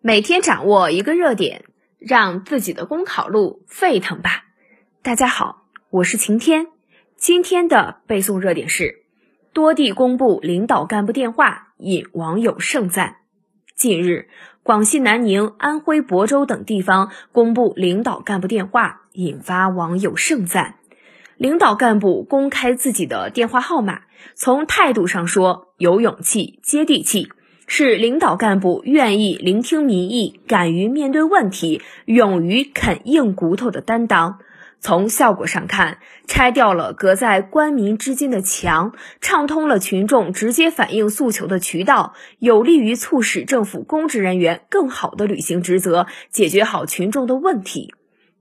每天掌握一个热点，让自己的公考路沸腾吧！大家好，我是晴天。今天的背诵热点是：多地公布领导干部电话，引网友盛赞。近日，广西南宁、安徽亳州等地方公布领导干部电话，引发网友盛赞。领导干部公开自己的电话号码，从态度上说，有勇气、接地气。是领导干部愿意聆听民意、敢于面对问题、勇于啃硬骨头的担当。从效果上看，拆掉了隔在官民之间的墙，畅通了群众直接反映诉求的渠道，有利于促使政府公职人员更好地履行职责，解决好群众的问题。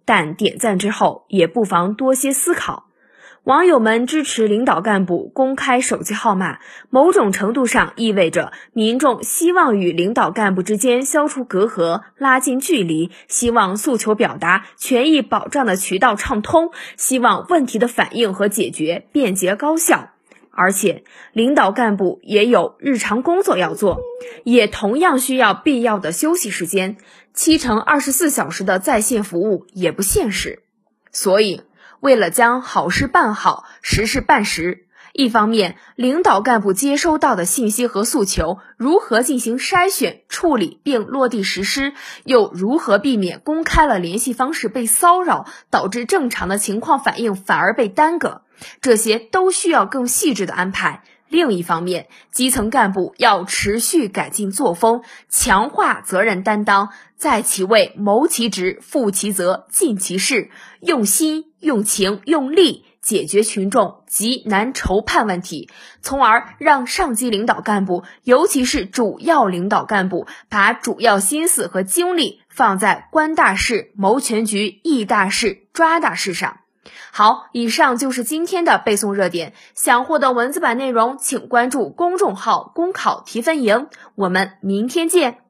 但点赞之后，也不妨多些思考。网友们支持领导干部公开手机号码，某种程度上意味着民众希望与领导干部之间消除隔阂、拉近距离，希望诉求表达、权益保障的渠道畅通，希望问题的反应和解决便捷高效。而且，领导干部也有日常工作要做，也同样需要必要的休息时间，七乘二十四小时的在线服务也不现实，所以。为了将好事办好，实事办实，一方面，领导干部接收到的信息和诉求如何进行筛选、处理并落地实施，又如何避免公开了联系方式被骚扰，导致正常的情况反应反而被耽搁，这些都需要更细致的安排。另一方面，基层干部要持续改进作风，强化责任担当，在其位谋其职、负其责、尽其事，用心、用情、用力解决群众急难愁盼问题，从而让上级领导干部，尤其是主要领导干部，把主要心思和精力放在观大势、谋全局、议大事、抓大事上。好，以上就是今天的背诵热点。想获得文字版内容，请关注公众号“公考提分营”。我们明天见。